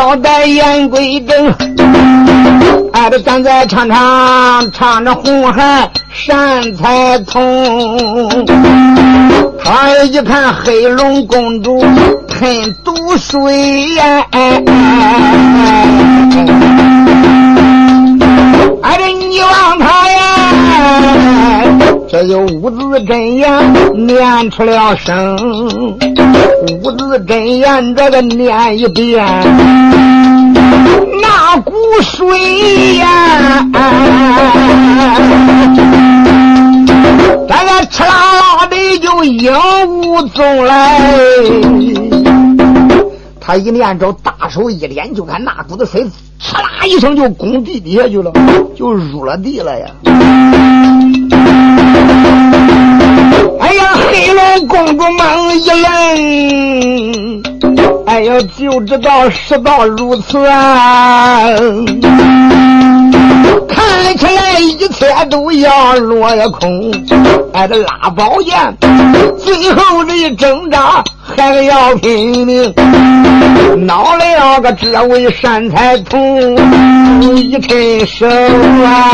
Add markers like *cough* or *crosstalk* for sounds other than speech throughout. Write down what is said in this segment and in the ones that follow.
交代言归正，俺，这站在唱唱唱着红孩善财童。他一看黑龙公主喷毒水呀，哎这你望他呀，这就五字真言念出了声，字真言这个念一遍，那股水呀。咱个吃啦啦的就影无踪来，他一念着，大手一连，就看那股子水，哧啦一声就攻地底下去了，就入了地了呀！哎呀，黑龙公主猛一愣，哎呀，就知道事到如此啊！看起来一切都要落了空，哎，这拉宝剑，最后这一挣扎还要拼命，恼了个这位善财童一伸手啊！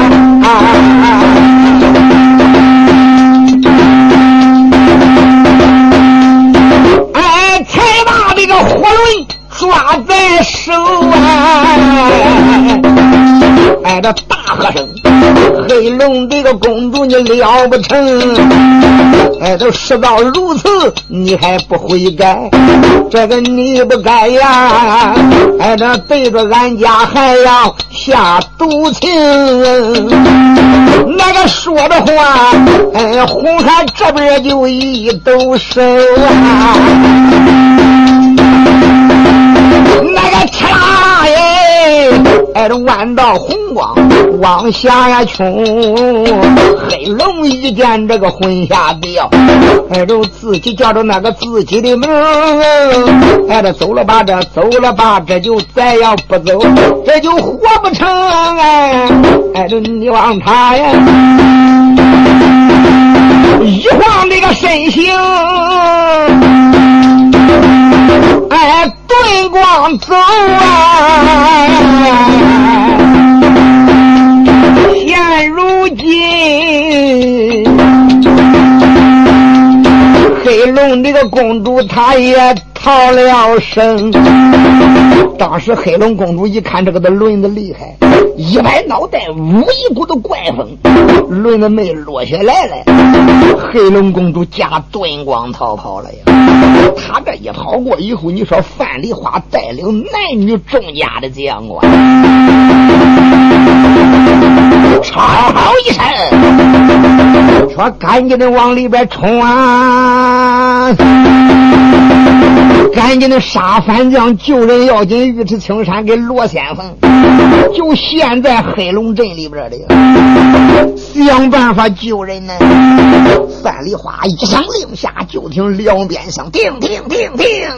抓在手啊！哎，这大喝声，黑龙这个公主你了不成？哎，都事到如此，你还不悔改？这个你不该呀！哎，这对着俺家还要下毒情，那个说的话，哎，红海这边就一抖手啊！那个吃啦耶！哎，这弯道红光往下呀冲，黑龙一见这个魂下掉，哎，着自己叫着那个自己的名，哎，这走了吧，这走了吧，这就再要不走，这就活不成哎！哎，这你望他呀，一晃那个身形。往，走啊！现如今，黑龙这个公主，她也。逃了生。当时黑龙公主一看这个的轮子厉害，一摆脑袋，呜一股子怪风，轮子没落下来了。黑龙公主驾遁光逃跑了呀！他这一跑过以后，你说范丽花带领男女众家的将官，吵一声，说赶紧的往里边冲啊！赶紧的杀反将救人要紧，尉迟青山给罗先锋，就现在黑龙镇里边的，想办法救人呢。范丽花一声令下，就听两边响，停停停停，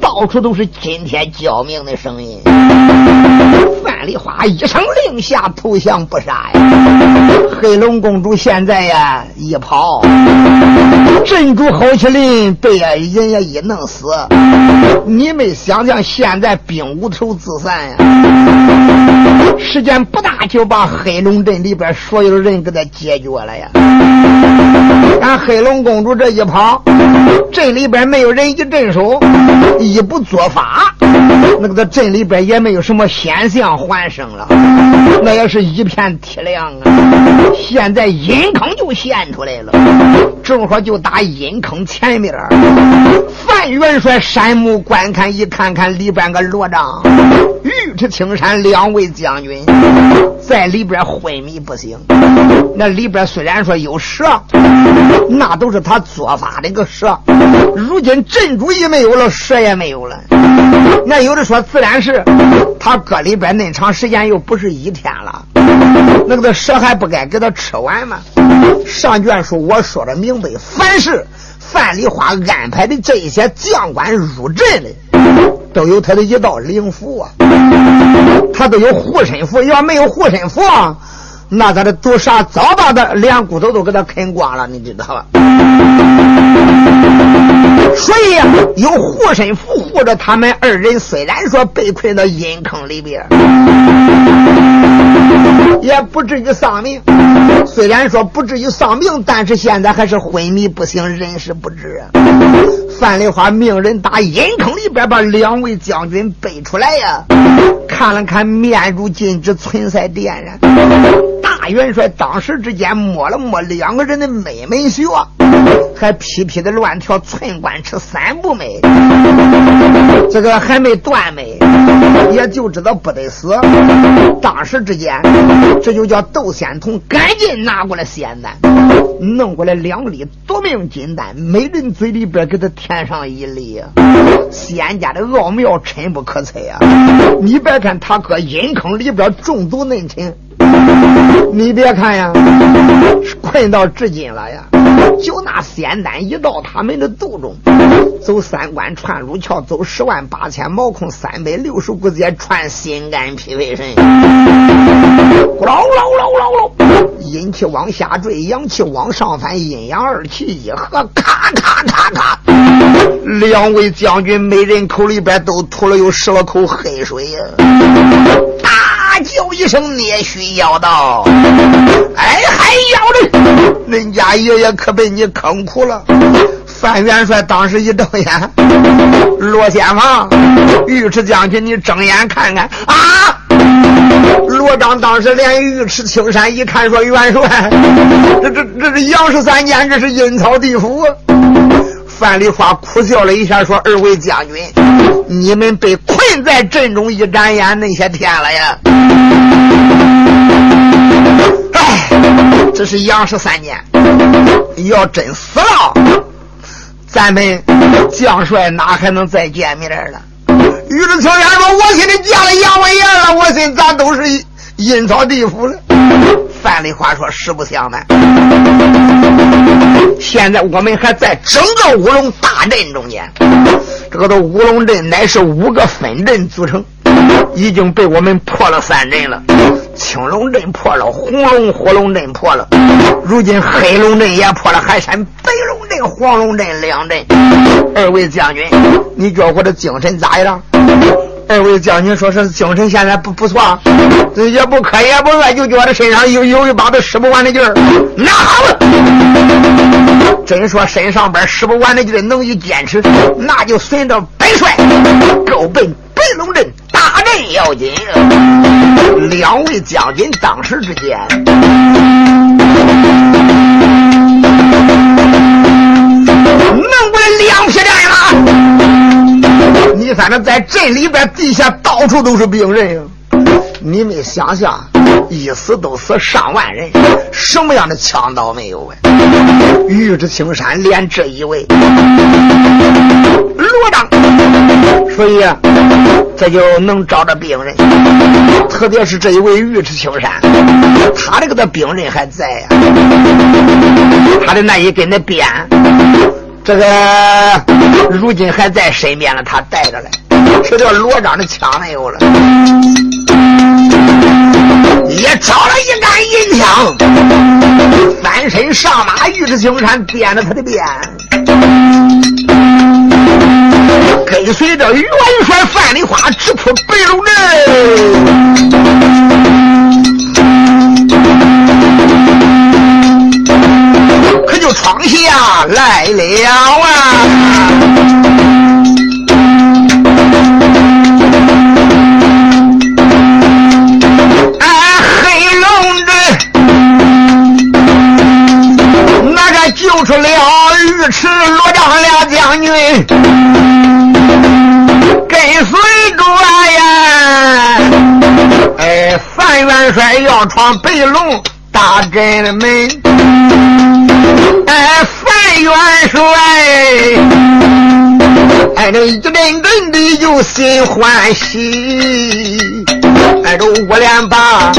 到处都是今天叫命的声音。范丽花一声令下，投降不杀呀。黑龙公主现在呀一跑，镇主郝麒麟被人家一弄死。你们想想，现在兵无头自散呀！时间不大，就把黑龙镇里边所有人给他解决了呀！俺黑龙公主这一跑，镇里边没有人一镇守，一不做法，那个在镇里边也没有什么险象环生了，那也是一片凄凉啊！现在阴坑就现出来了，正好就打阴坑前面，范元帅山木观看，一看看里边个罗帐、尉迟青山两位将军在里边昏迷不醒。那里边虽然说有蛇，那都是他做法的个蛇。如今镇主也没有了，蛇也没有了。那有的说自然是他搁里边那长时间又不是一天了，那个蛇还不该给他吃完吗？上卷书我说的明白，凡是。范丽花安排的这一些将官入阵的，都有他的一道灵符啊，他都有护身符。要没有护身符，那他的毒杀早把他连骨头都给他啃光了，你知道吧？所以有护身符护着他们二人。虽然说被困到阴坑里边，也不至于丧命。虽然说不至于丧命，但是现在还是昏迷不醒，人事不知啊。范丽花命人打阴坑里边把两位将军背出来呀，看了看面如金纸，唇色点燃。大元帅当时之间摸了摸两个人的妹妹穴，还屁屁的乱跳，寸关尺三不美，这个还没断没，也就知道不得死。当时之间，这就叫窦仙童赶紧拿过来仙丹，弄过来两粒夺命金丹，每人嘴里边给他填上一粒。仙家的奥妙深不可测呀！你别看他搁阴坑里边中毒嫩沉。你别看呀，是困到至今了呀，就那仙丹一到他们的肚中，走三关穿路桥，走十万八千毛孔，三百六十股节传心肝脾胃肾，咕噜噜噜噜噜，阴气往下坠，阳气往上翻，阴阳二气一合，咔咔咔咔，两位将军每人口里边都吐了有十来口黑水呀。大叫一声，聂须要道：“哎，还要的！恁家爷爷可被你坑苦了。”范元帅当时一瞪眼：“罗先锋，尉迟将军，你睁眼看看啊！”罗章当时连尉迟青山一看，说：“元帅，这这这是杨十三间，这是阴曹地府。”范丽花苦笑了一下，说：“二位将军，你们被困在阵中一眨眼那些天了呀！哎，这是杨氏三年，要真死了，咱们将帅哪还能再见面了？”于志青山说：“我心里见了杨文言了，我心咱都是阴曹地府了。”范丽花说：“实不相瞒，现在我们还在整个乌龙大阵中间。这个的乌龙阵乃是五个分阵组成，已经被我们破了三阵了。青龙阵破了，红龙火龙阵破了，如今黑龙阵也破了，还剩白龙阵、黄龙阵两阵。二位将军，你觉得我的精神咋样？”二位将军说是精神现在不不错，也不渴也不饿，就觉得身上有有一把子使不完的劲儿。那好了，真说身上边使不完的劲儿，能一坚持，那就随着本帅，够奔白龙镇大阵要紧。两位将军当时之间，能不两匹战。你反正在镇里边地下到处都是病人！你们想想，一死都死上万人，什么样的枪刀没有啊？玉之青山连这一位罗章，所以这就能找着病人。特别是这一位尉迟青山，他这个的病人还在呀，他的那一根的鞭。这个如今还在身边了，他带着嘞。这叫罗章的枪没有了，也找了一杆银枪，翻身上马，尉迟青山编着他的鞭，跟随着元帅范丽花直扑白龙阵。就闯下来了啊！俺黑龙镇那个救出了尉迟罗章俩将军，跟随着呀！哎，范元帅要闯北龙。大寨的门，哎，范元帅，哎，这一阵阵的就心欢喜，哎，这五连霸，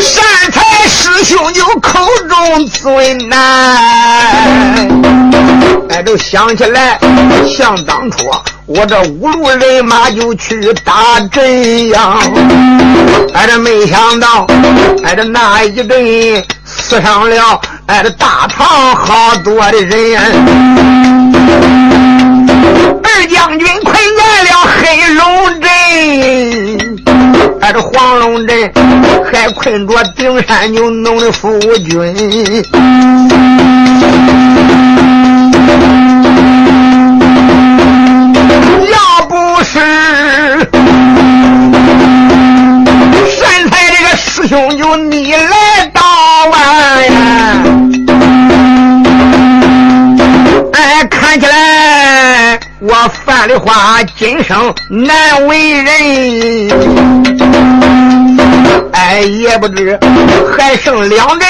善财师兄就口中尊难，哎，都想起来，想当初。我这五路人马就去打阵呀，哎，这没想到，哎，这那一阵死上了哎，这大堂好多的人，二将军困在了黑龙镇，哎，这黄龙镇还困着顶山牛弄的夫君。要不是师兄就你来到啊，哎，看起来我范的话今生难为人，哎，也不知还剩两人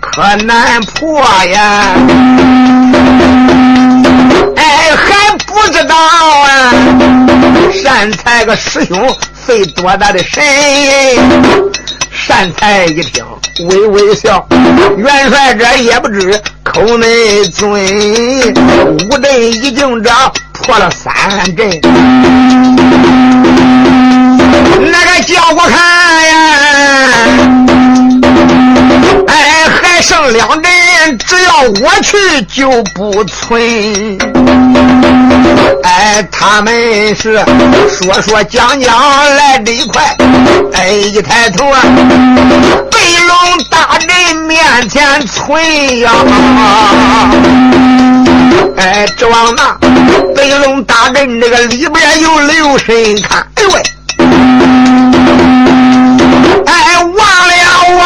可难破呀，哎，还不知道啊，善财个师兄费多大的神。善才一听，微微笑。元帅这也不知口内尊，五阵已经这破了三阵，那个叫我看呀！哎，还剩两人，只要我去就不存。哎，他们是说说讲讲来得快，哎，一抬头啊，北龙大人面前存呀！哎，指望那北龙大人这个里边有留神看，哎喂！哎，忘了望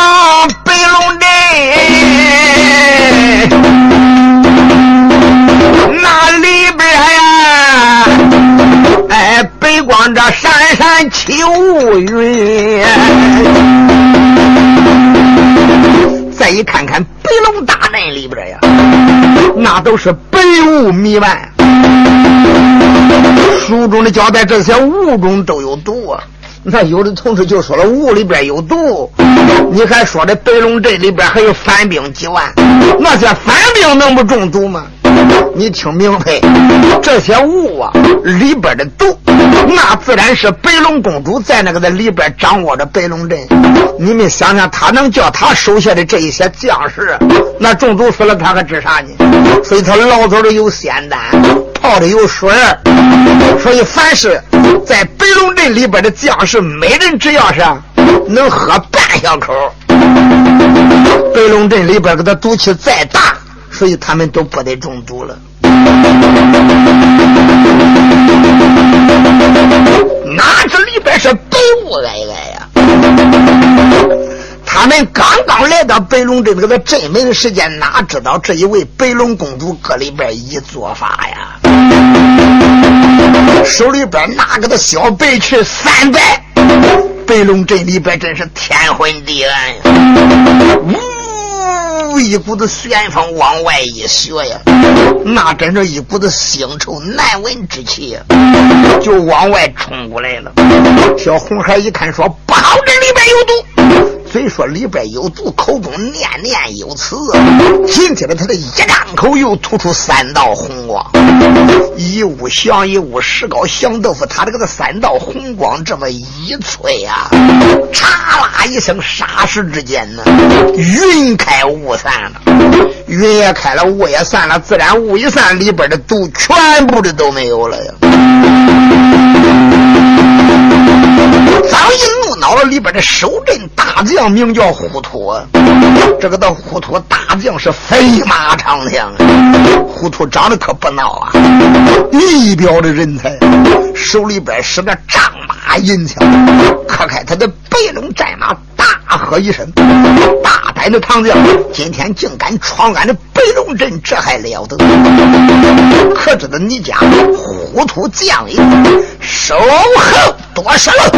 那里边呀，哎，北光这闪闪起雾云。再一看看北龙大阵里边呀，那都是白雾弥漫，书中的交代，这些雾中都有毒啊。那有的同志就说了，雾里边有毒，你还说这白龙镇里边还有反兵几万，那些反兵能不中毒吗？你听明白，这些雾啊里边的毒，那自然是白龙公主在那个在里边掌握着白龙镇。你们想想，他能叫他手下的这一些将士那中毒死了，他可治啥呢？所以他老早的有仙丹，泡的有水所以凡是在白龙镇里边的将士，每人只要是能喝半小口，白龙镇里边给他毒气再大。所以他们都不得中毒了。哪知里边是白雾皑皑呀？他们刚刚来到白龙镇这个镇门的时间，哪知道这一位白龙公主搁里边一做法呀？手里边拿个的小白去三百，白龙镇里边真是天昏地暗呀！一股子旋风往外一学呀，那真是一股子腥臭难闻之气呀，就往外冲过来了。小红孩一看说：“不好，这里边有毒。”虽说里边有毒，口中念念有词。紧接着他的一张口，又吐出三道红光，一物降一物，石膏降豆腐。他这个的三道红光这么一吹呀，嚓啦一声，霎时之间呢，云开雾散了。云也开了，雾也散了。自然雾一散，里边的毒全部的都没有了呀。张一怒恼了，里边的守阵大将名叫呼图，这个的呼图大将是飞马长枪，呼图长得可不孬啊，一表的人才，手里边使个丈马银枪，磕开他的白龙战马，大喝一声：“大胆的唐将，今天竟敢闯俺的白龙镇，这还了得！可知道你家糊涂将领手横多时了。”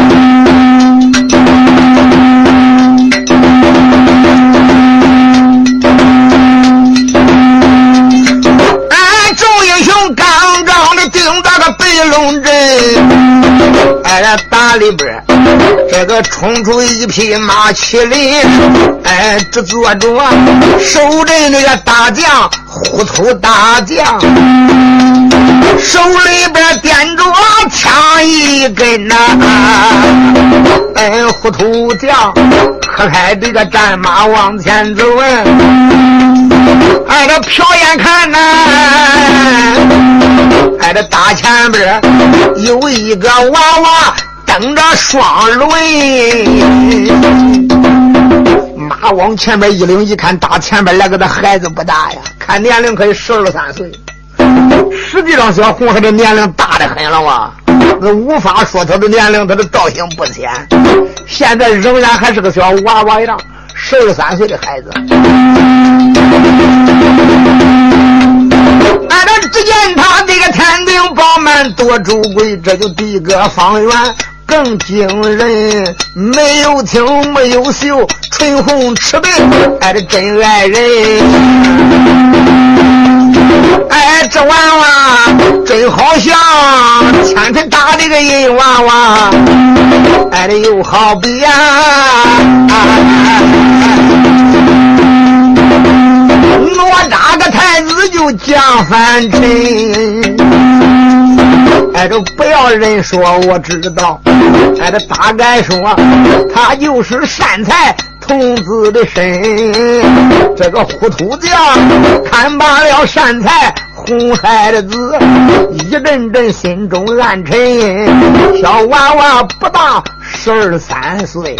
俺众英雄刚刚的顶到个白龙镇，哎，里边这个冲出一匹马麒麟，哎，只坐着守阵那个大将虎头大将，手里边掂着枪一根呐，哎，虎头将可开这个战马往前走啊！哎，这瞟眼看呐，哎，这大前边有一个娃娃蹬着双轮，马往前边一领，一看大前边来个的孩子不大呀，看年龄可以十二三岁。实际上，小红孩的年龄大的很了哇，那无法说他的年龄，他的造型不浅。现在仍然还是个小娃娃样，十二三岁的孩子。俺这只见他这个天庭饱满多珠贵，这就第一个方圆更惊人。没有青，没有秀，唇红齿白，爱的真爱人。哎，这娃娃真好像千层大的个银娃娃，哎，的又好比呀，哪吒个太子就降凡尘。哎，这人说我知道，哎，这大概说他就是善财。童子的身，这个糊涂匠看罢了善财红孩的字，一阵阵心中暗沉。小娃娃不大十二三岁，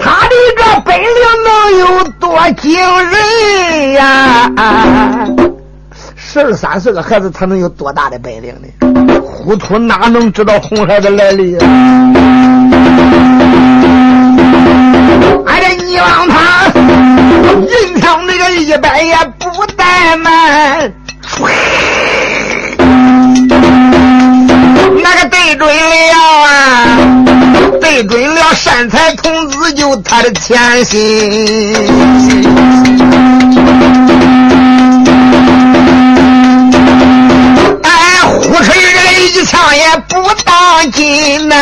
他的这本领能有多惊人呀？十二三岁的孩子，他能有多大的本领呢？糊涂哪能知道红孩的来历？哎呀，你让他银枪那个一百也不怠慢，那个对准了啊，对准了善财童子就他的前心。哎，呼吹这一枪也不当紧呐。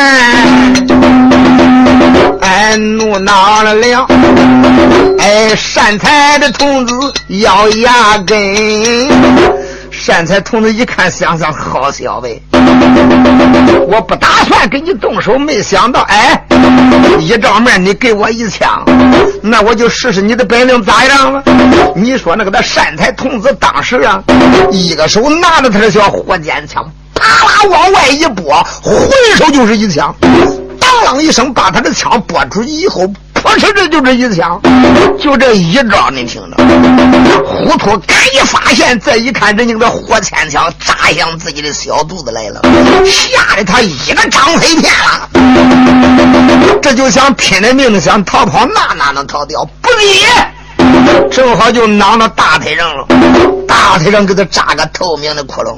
哎，怒恼了了！哎，善财的童子咬牙根。善财童子一看，想想好小子，我不打算跟你动手，没想到，哎，一照面你给我一枪，那我就试试你的本领咋样了？你说那个他善财童子当时啊，一个手拿着他的小火箭枪，啪啦往外一拨，回手就是一枪。当啷一声，把他的枪拨出去以后，噗哧，这就这一枪，就这一招，你听着。糊涂赶一发现，再一看，人家的火箭枪扎向自己的小肚子来了，吓得他一个张飞片了。这就想拼了命的想逃跑，那哪能逃掉？不理，正好就挠到大腿上了，大腿上给他扎个透明的窟窿。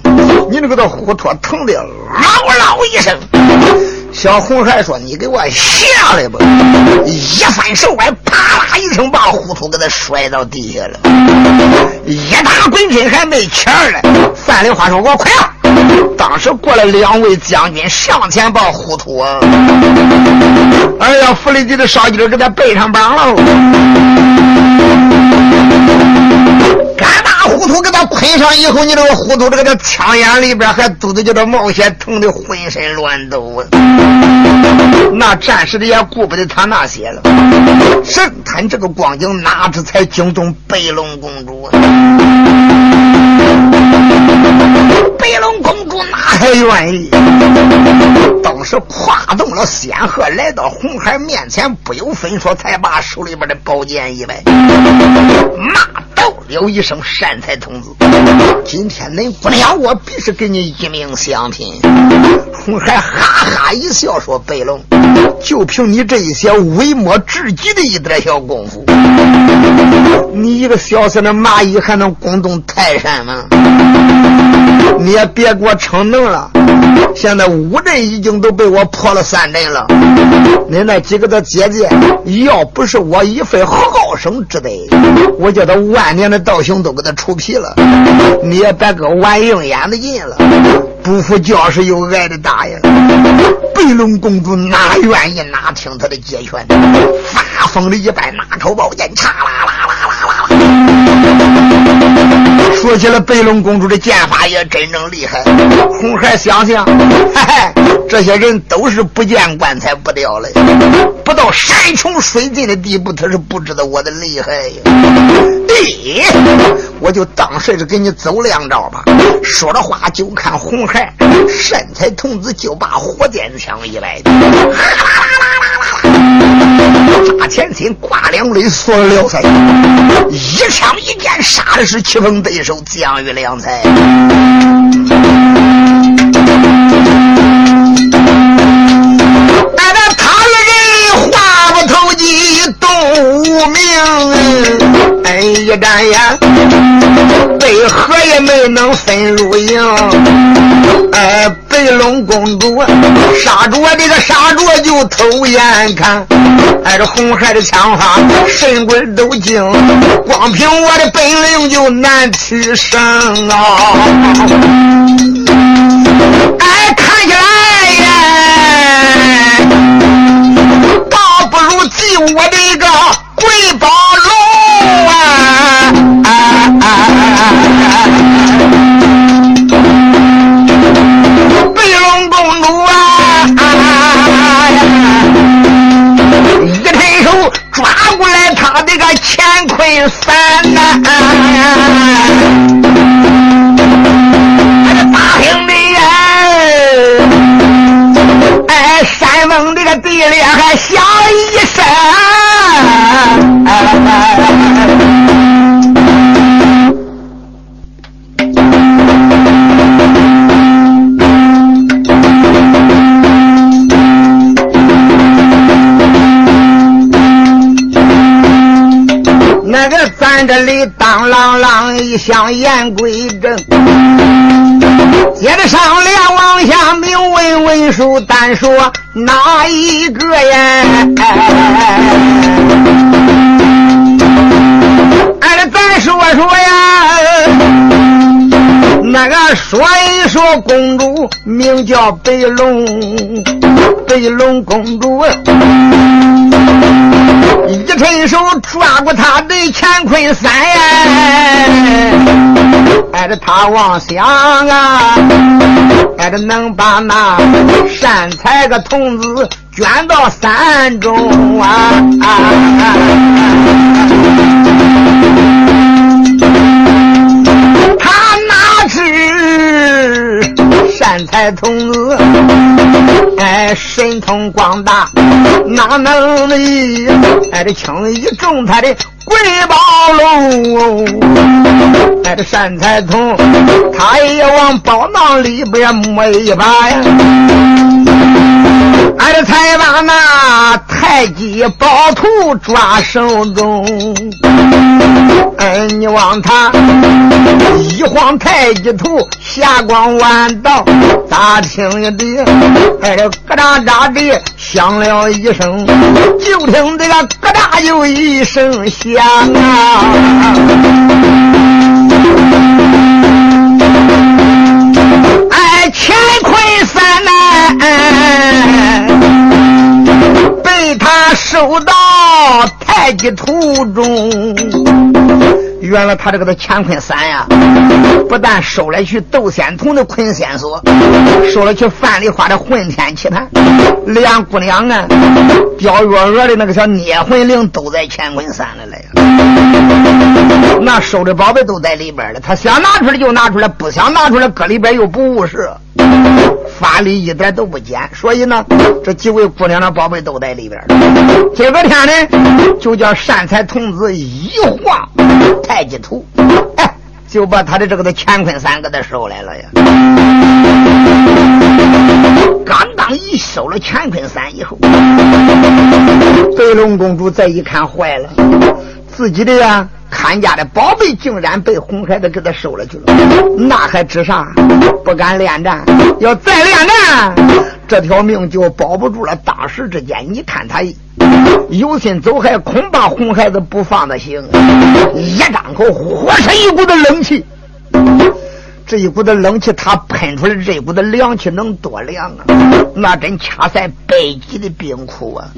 你那个他糊涂，疼的嗷嗷一声。小红孩说：“你给我下来吧！”一翻手腕，啪啦一声，把糊涂给他摔到地下了。一打滚身还没起来。范林花说：“我快！”当时过来两位将军上前把糊涂啊！哎呀，弗里吉的少军给他背上绑了。干大糊涂给他捆上以后，你这个糊涂，这个枪眼里边还肚子叫他冒血，疼的浑身乱抖啊！那战士的也顾不得他那些了。神探这个光景，哪知才惊动白龙公主？白龙公主哪还愿意？当时跨动了仙鹤，来到红孩面前，不由分说，才把手里边的宝剑一摆，骂道了一声：“善财童子，今天恁姑娘我必是给你一命相拼。”红孩哈哈一笑说：“白龙，就凭你这一些微末至极的一点小功夫，你一个小小的蚂蚁还能攻动泰山吗？”你也别给我逞能了！现在五阵已经都被我破了三阵了。你那几个的姐姐，要不是我一份好生之德，我叫他万年的道行都给他除皮了。你也别给我玩硬眼的劲了。不服教是有爱的大爷，白龙公主哪愿意哪听他的解劝？发疯的一般拿出宝剑，嚓啦啦啦啦啦啦。说起了白龙公主的剑法也真正厉害。红孩想想，嘿嘿，这些人都是不见棺材不掉泪，不到山穷水尽的地步，他是不知道我的厉害呀。咦，我就当时是给你走两招吧。说着话，就看红孩善财童子就把火箭枪一摆，哈啦啦啦啦啦，扎前心，挂两肋，锁了撩腮，一枪一箭，杀的是棋逢对手，将遇良才。无名。哎，一眨眼，为何也没能分入营？哎，白龙公主杀着这个杀着就偷眼看，哎，这红孩的枪法神鬼都精，光凭我的本领就难取胜啊！哎，看起来呀，我的个贵宝龙啊！白龙公主啊，一伸手抓过来他这个乾坤伞呐！这里当啷啷一响言归正，接着上联往下明文文书单说哪一个呀？哎，咱说说呀，那个说一说公主名叫白龙，白龙公主。一伸手抓过他的乾坤伞呀，哎，着他妄想啊，哎，这能把那善财个童子卷到山中啊！他哪知善财童子？哎，神通广大，哪能的？哎，这轻易中他的贵宝龙。哎，这善财童，他也往宝囊里边摸一把呀。俺这才把那太极宝图抓手中。哎，你望他一晃太极图，霞光万道，大听的，哎，这咯喳喳的响了一声，就听这个咯喳又一声响啊！哎，乾坤三难，被他收到太极图中。原来他这个的乾坤伞呀，不但收了去窦仙童的捆仙锁，收了去范丽花的混天棋盘，两姑娘啊，雕月娥的那个小捏魂铃都在乾坤伞里了。那收的宝贝都在里边了，他想拿出来就拿出来，不想拿出来搁里边又不务实，法力一点都不减。所以呢，这几位姑娘的宝贝都在里边。今个天呢，就叫善财童子一晃。太极图，哎，就把他的这个的乾坤伞给他收来了呀。刚刚一收了乾坤伞以后，白龙公主再一看，坏了，自己的呀看家的宝贝竟然被红孩子给他收了去了，那还值啥？不敢恋战，要再恋战，这条命就保不住了。当时之间，你看他。有心走还恐怕红孩子不放得行。一张口，火生一股的冷气。这一股的冷气，他喷出来这一股的凉气能多凉啊？那真掐在北极的冰库啊！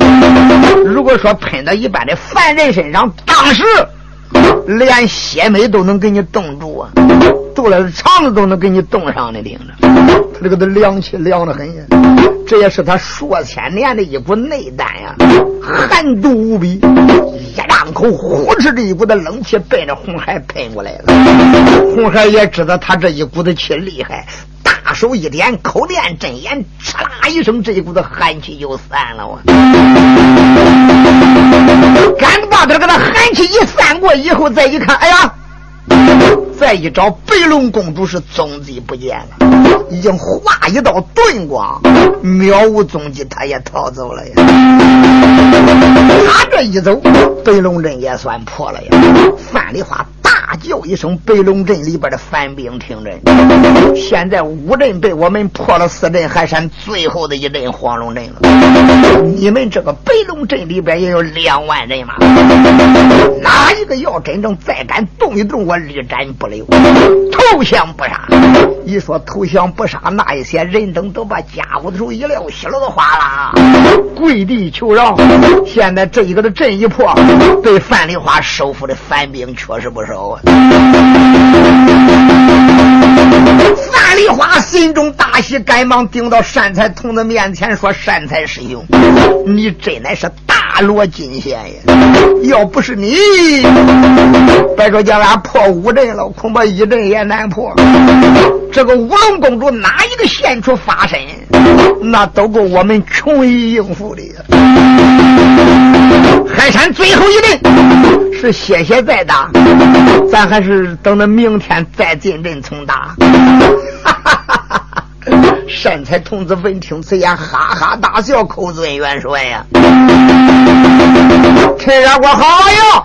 如果说喷到一般的凡人身上，当时连血脉都能给你冻住啊，冻了肠子都能给你冻上的，领着。他这个都凉气凉的很呀。这也是他数千年的一股内丹呀，寒毒无比。一张口，呼哧的一股的冷气奔着红海喷过来了。红海也知道他这一股的气厉害，大手一点，口念真言，哧啦一声，这一股子寒气就散了。我，赶把他给他寒气一散过以后，再一看，哎呀！再一找，白龙公主是踪迹不见了，已经化一道遁光，渺无踪迹，他也逃走了呀。他这一走，白龙阵也算破了呀。范丽花。大叫一声，北龙镇里边的反兵听阵。现在五阵被我们破了四阵，还剩最后的一阵黄龙阵了。你们这个北龙镇里边也有两万人马，哪一个要真正再敢动一动，我立斩不留，投降不杀。一说投降不杀，那一些人等都把家伙的手一撂，稀了都花了，跪地求饶。现在这一个的阵一破，被范丽花收复的反兵确实不少啊。樊梨花心中大喜，赶忙顶到善财童子面前说：“善财师兄，你真乃是罗金仙呀！要不是你，别说叫俺破五阵了，恐怕一阵也难破。这个五龙公主哪一个现出法身，那都够我们穷于应付的。海山最后一阵是歇歇再打。”咱还是等到明天再进阵重打。哈 *laughs* 善财童子闻听此言，哈哈大笑，口尊元帅呀！陈二国好呀，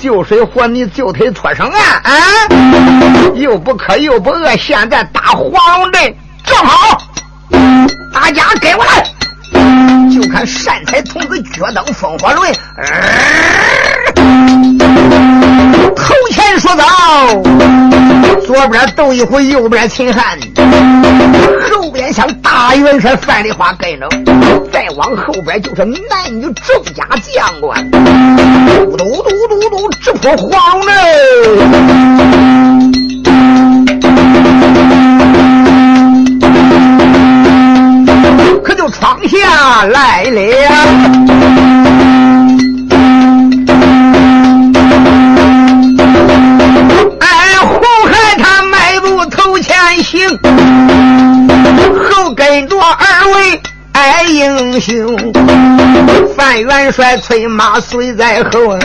救水活你救腿脱生啊！啊，又不渴又不饿，现在打黄龙阵正好，大家跟我来，就看善财童子脚蹬风火轮。头前说早，左边斗一回，右边秦汉，后边像大元帅范丽花跟着，再往后边就是男女众家将官，嘟嘟嘟嘟嘟直扑黄门，可就闯下来了。后跟着二位爱英雄，范元帅催马随在后，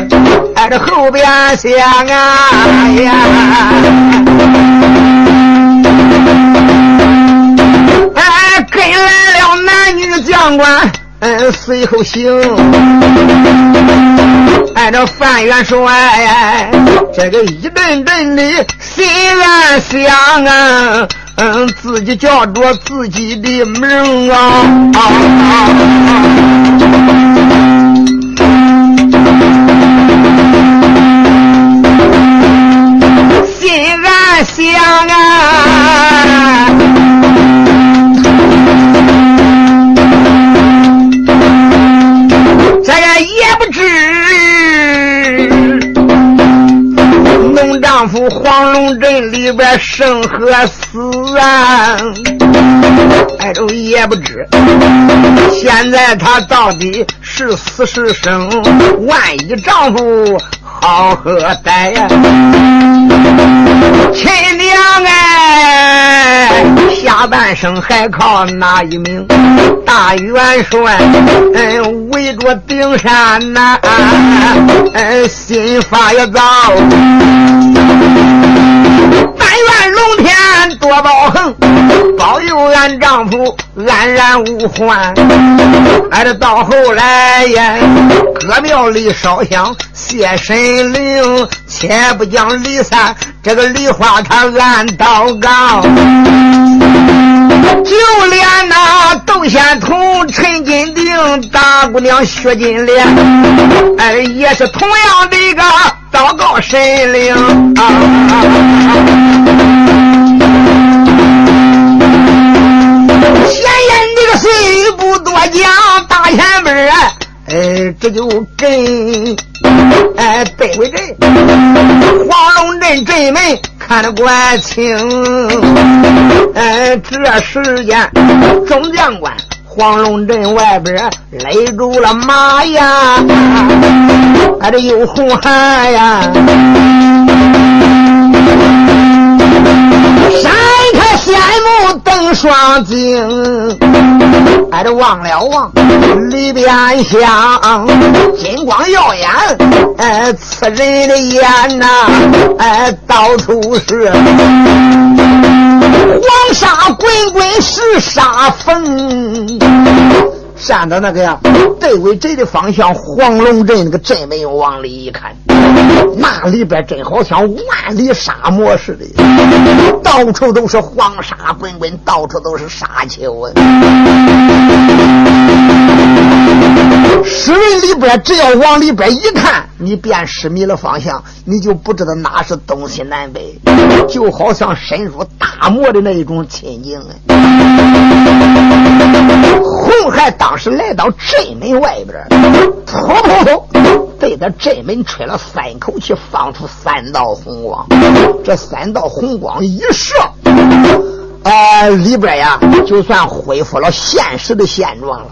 挨着后边响啊呀，哎，跟来了男女将官，嗯，随后行，挨着范元帅，这个一阵阵的。心愿想啊，嗯，自己叫着自己的名啊，心愿想啊，黄龙镇里边生和死啊，哎，呦也不知。现在他到底是死是生？万一丈夫好喝歹呀？亲娘哎，下半生还靠哪一名？大元帅哎，围着顶山呐，哎，心发也躁。但愿天多保横，保佑俺丈夫安然无患。俺这到后来呀，搁庙里烧香谢神灵，且不讲离散，这个梨花他暗祷告。就连那窦仙童、陈金定、大姑娘薛金莲，哎，也是同样的一个。祷告神灵啊！闲言这个虽不多讲，大前辈儿哎，这就跟哎对为镇，黄龙镇镇门。看得怪清。哎，这时间总将官黄龙镇外边勒住了马呀，还得有红汉呀。闪开羡慕瞪双睛，哎，这望了望里边香，金光耀眼，哎，刺人的眼呐，哎，到处是黄沙滚滚是沙坟。站到那个呀，对尾镇的方向，黄龙镇那个镇门往里一看，那里边真好像万里沙漠似的，到处都是黄沙滚滚，到处都是沙丘啊！诗人里边只要往里边一看，你便失迷了方向，你就不知道哪是东西南北，就好像深入大漠的那一种情景啊！红海当时来到镇门外边，噗噗噗，对着镇门吹了三口气，放出三道红光。这三道红光一射，呃，里边呀，就算恢复了现实的现状了。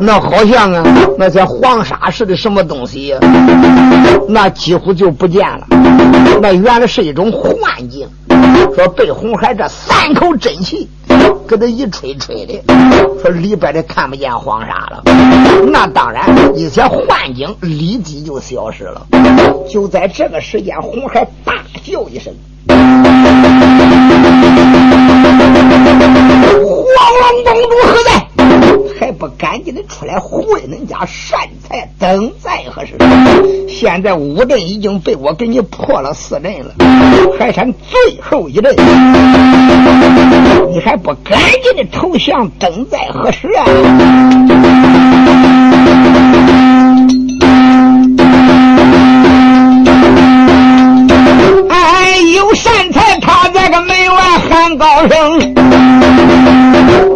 那好像啊，那些黄沙似的什么东西，那几乎就不见了。那原来是一种幻境，说被红海这三口真气。给他一吹吹的，说里边的看不见黄沙了。那当然，一些幻境立即就消失了。就在这个时间，红海大叫一声：“黄龙公主何在？”还不赶紧的出来回恁家善财，等在何时？现在五阵已经被我给你破了四阵了，还剩最后一阵，你还不赶紧的投降，等在何时啊？哎，有善财，他在个门外高声，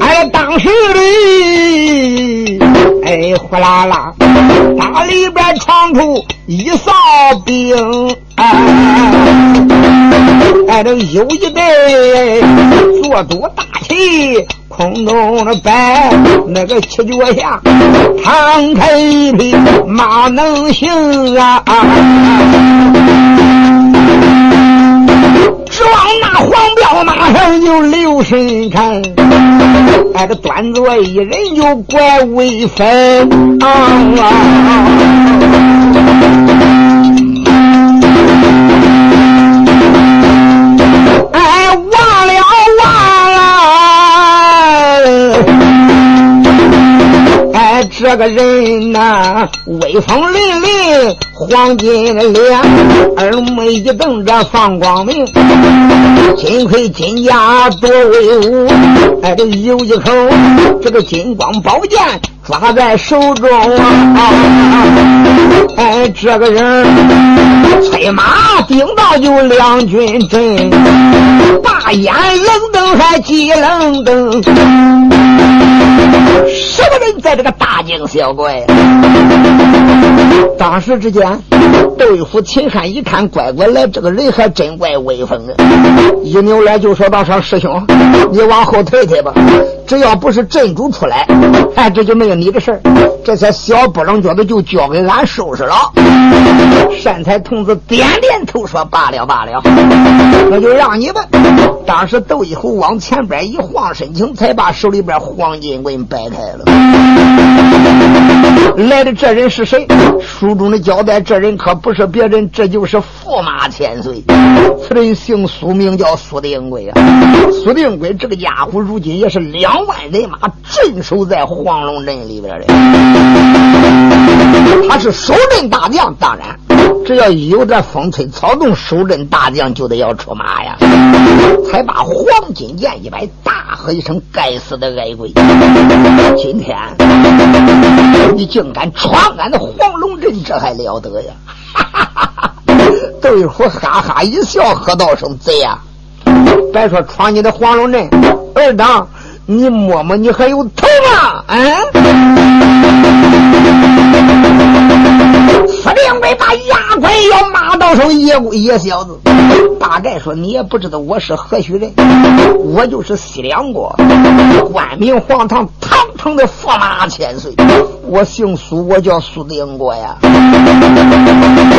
哎，当时的，哎，呼啦啦，打里边闯出一哨兵，哎，这有一对坐督大旗，空中的摆那个七脚下，敞开皮马能行啊。指望那黄骠马上就留神看，哎，这端坐一人就怪威风啊！Oh, my God. 这个人呐，威风凛凛。黄金的脸，耳目一瞪着放光明，金盔金甲多威武，哎，这有一口这个金光宝剑抓在手中啊！哎，这个人催马顶到就两军阵，大眼冷瞪还急冷瞪，个小怪？当时之间。窦一虎、秦汉一看，乖乖来，这个人还真怪威风啊！一扭脸就说：“道说师兄，你往后退退吧。只要不是镇主出来，哎，这就没有你的事儿。这些小不楞脚的就交给俺收拾了。”善财童子点点头说：“罢了罢了，那就让你吧。”当时窦一虎往前边一晃身情，才把手里边黄金棍摆开了。来的这人是谁？书中的交代，这人可可不是别人，这就是驸马千岁。此人姓苏，名叫苏定贵啊。苏定贵这个家伙，如今也是两万人马镇守在黄龙镇里边的。他是守镇大将，当然，只要一有点风吹草动，守阵大将就得要出马呀。才把黄金剑一摆，大喝一声：“该死的矮鬼！今天你竟敢闯俺的黄龙镇，这还了得呀！”哈哈哈哈窦一虎哈哈一笑，喝道声：“贼呀！别说闯你的黄龙镇，二当你摸摸，你还有头吗？嗯？”要骂到手野小子。大概说你也不知道我是何许人，我就是西凉国冠冕皇堂堂堂的驸马千岁，我姓苏，我叫苏定国呀。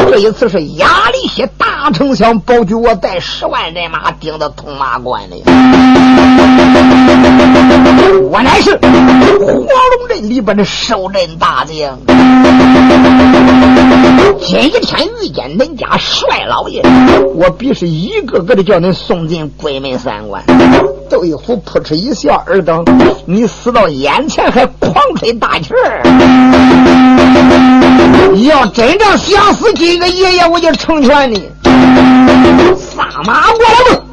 这一次是压力些大丞相保举我带十万人马顶到通马关里，我乃是黄龙镇里边的守镇大将。今天遇见恁家帅老爷，我必是一个个的叫恁送进鬼门三关。窦一虎扑哧一笑，尔等，你死到眼前还狂吹大气儿？要真正想死，今个爷爷我就成全你。撒马过来吧！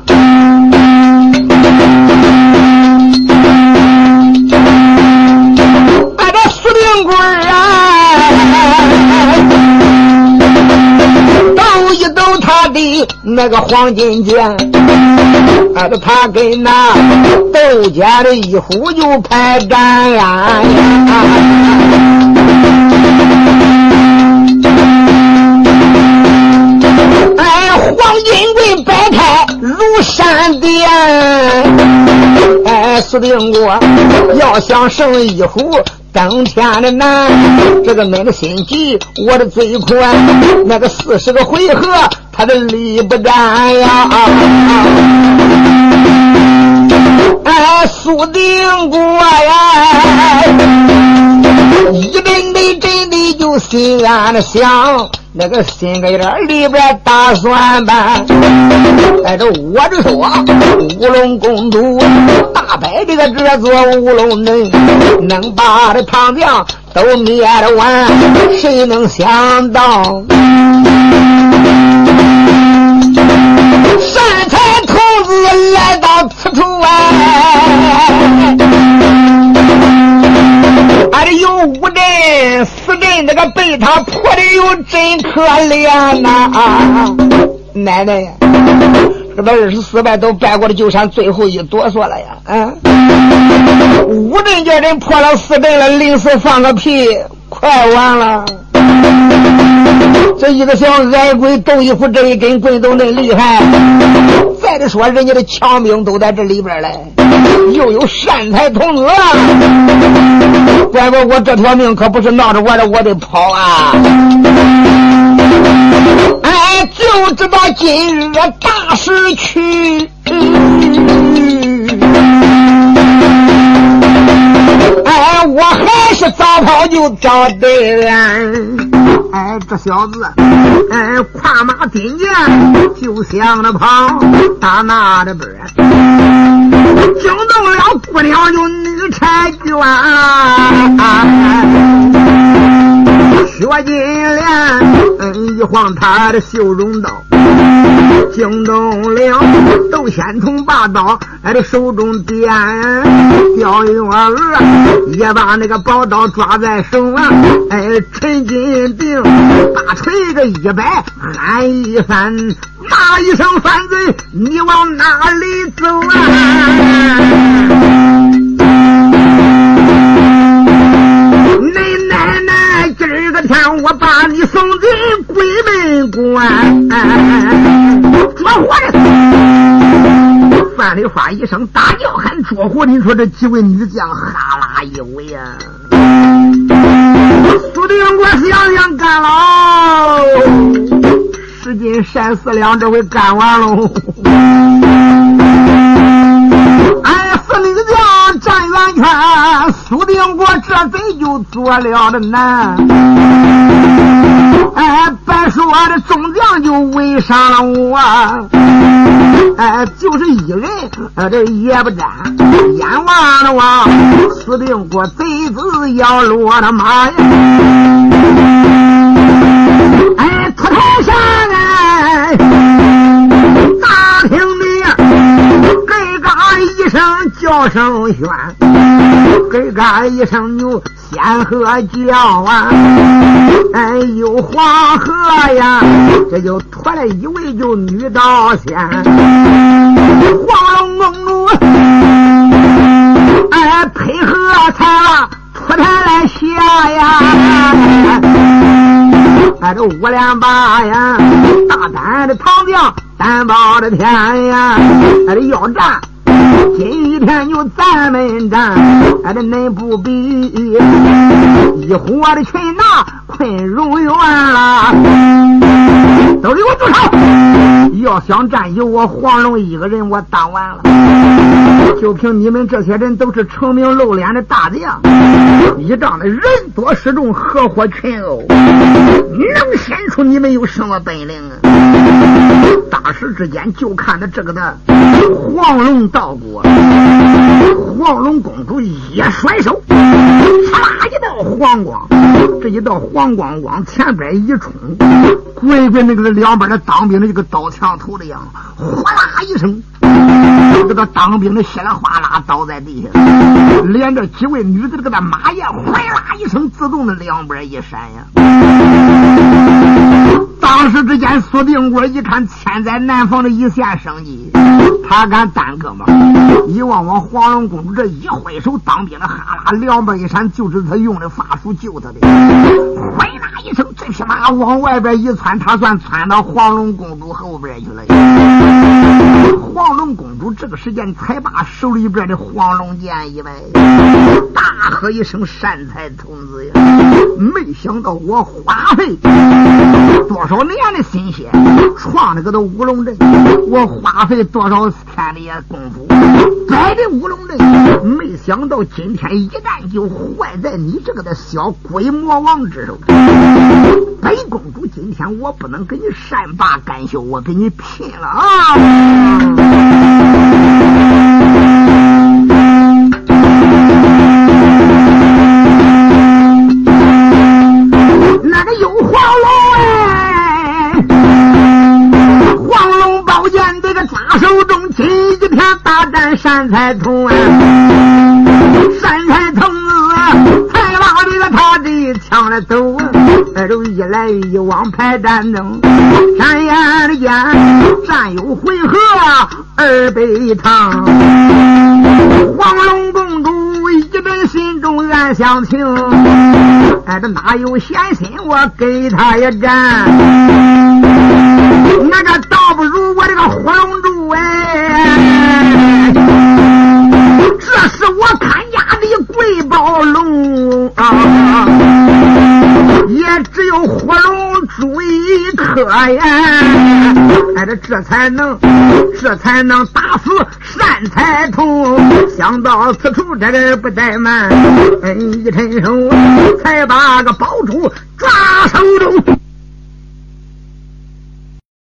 俺这死定鬼！那个黄金剑，俺这他跟那窦家的一虎就开战呀！哎，黄金棍摆开如闪电，哎，死定我要想胜一虎。登天的难，这个恁的心急，我的嘴快，那个四十个回合，他的力不战呀！哎，苏定国呀，一阵的阵的就心安的想。那个心根眼里边打算吧，哎，这我就说乌龙公主大败这个这座乌龙镇，能把这唐将都灭了完，谁能想到？善财童子来到此处啊？俺这有五阵四阵，那个被他破的又真可怜呐！啊奶奶呀，这个二十四败都败过了，就剩最后一哆嗦了呀！啊，五阵叫人破了四阵了，临死放个屁，快完了！这一个小矮鬼斗一虎，这一根棍都那厉害。再者说，人家的强兵都在这里边嘞，又有善财童子，乖乖我这条命可不是闹着玩的，我得跑啊！哎，就知道今日大事去。哎，我还是早跑就找对人。哎，这小子，哎，跨马顶剑就向着跑，打那的边惊动了姑娘就女婵娟，薛金莲嗯一晃他的绣绒刀。惊动了窦仙童，把刀在这手中点，刁云儿也把那个宝刀抓在手啊！哎，陈金定大锤个一摆，喊一番，骂一声犯罪，你往哪里走啊？天，我把你送进鬼门关，捉活的！范丽花一声大叫喊捉活，你说这几位女将哈啦一围呀！苏定国想想干了，十斤三四两，这回干完喽！站圆圈，苏定国这贼就做了的难。哎，别说这众将就围上了我，哎，就是一人，这也不沾。眼望着我，苏定国贼子要落了马呀！哎，出台上哎，大厅，声叫声喧，给嘎一声牛。仙鹤叫啊，哎，有黄河呀，这就驮了一位就女道仙，黄龙公主，哎，配合才了出台来下呀，哎这五连八呀，大胆的唐将，担保的天呀，还得要战。今天就咱们战，俺这恁不比，一伙的群拿困如园啦，都给我住手！要想战，有我黄龙一个人，我打完了。就凭你们这些人都是成名露脸的大将，一仗的人多势众，合伙群殴，能显出你们有什么本领啊？大时之间，就看到这个的黄龙道过。黄龙公主一甩手，唰一道黄光，这一道黄光往前边一冲，鬼鬼那个两边的当兵的一个刀枪头的样，哗啦一声，这个当兵的稀里哗啦倒在地下，连着几位女子这个的马也哗啦一声自动的两边一闪呀。当时之间，苏定国一看千载难逢的一线生机，他敢耽搁吗？你望望黄龙公主这一挥手，当兵的哈啦两边一闪，就是他用的法术救他的。哗啦一声，这匹马往外边一窜，他算窜到黄龙公主后边去了。黄龙公主这个时间才把手里边的黄龙剑一摆，大喝一声：“善财童子呀！”没想到我花费多少年的心血创了个的乌龙阵，我花费多少天的功夫摆的乌龙阵，没想到今天一旦就坏在你这个的小鬼魔王之手。本公主今天我不能跟你善罢甘休，我跟你拼了啊！大战山财童哎，山财童子才把这个他的抢了走，那都一来一往排战争，山眼的眼战有回合二百场，黄龙公主一阵心中暗相情，哎，这哪有闲心我给他一战？那个倒不如我这个火龙哎呀，哎，这这才能，这才能打死善财童。想到此处，这个不怠慢，一伸手才把个宝珠抓手中。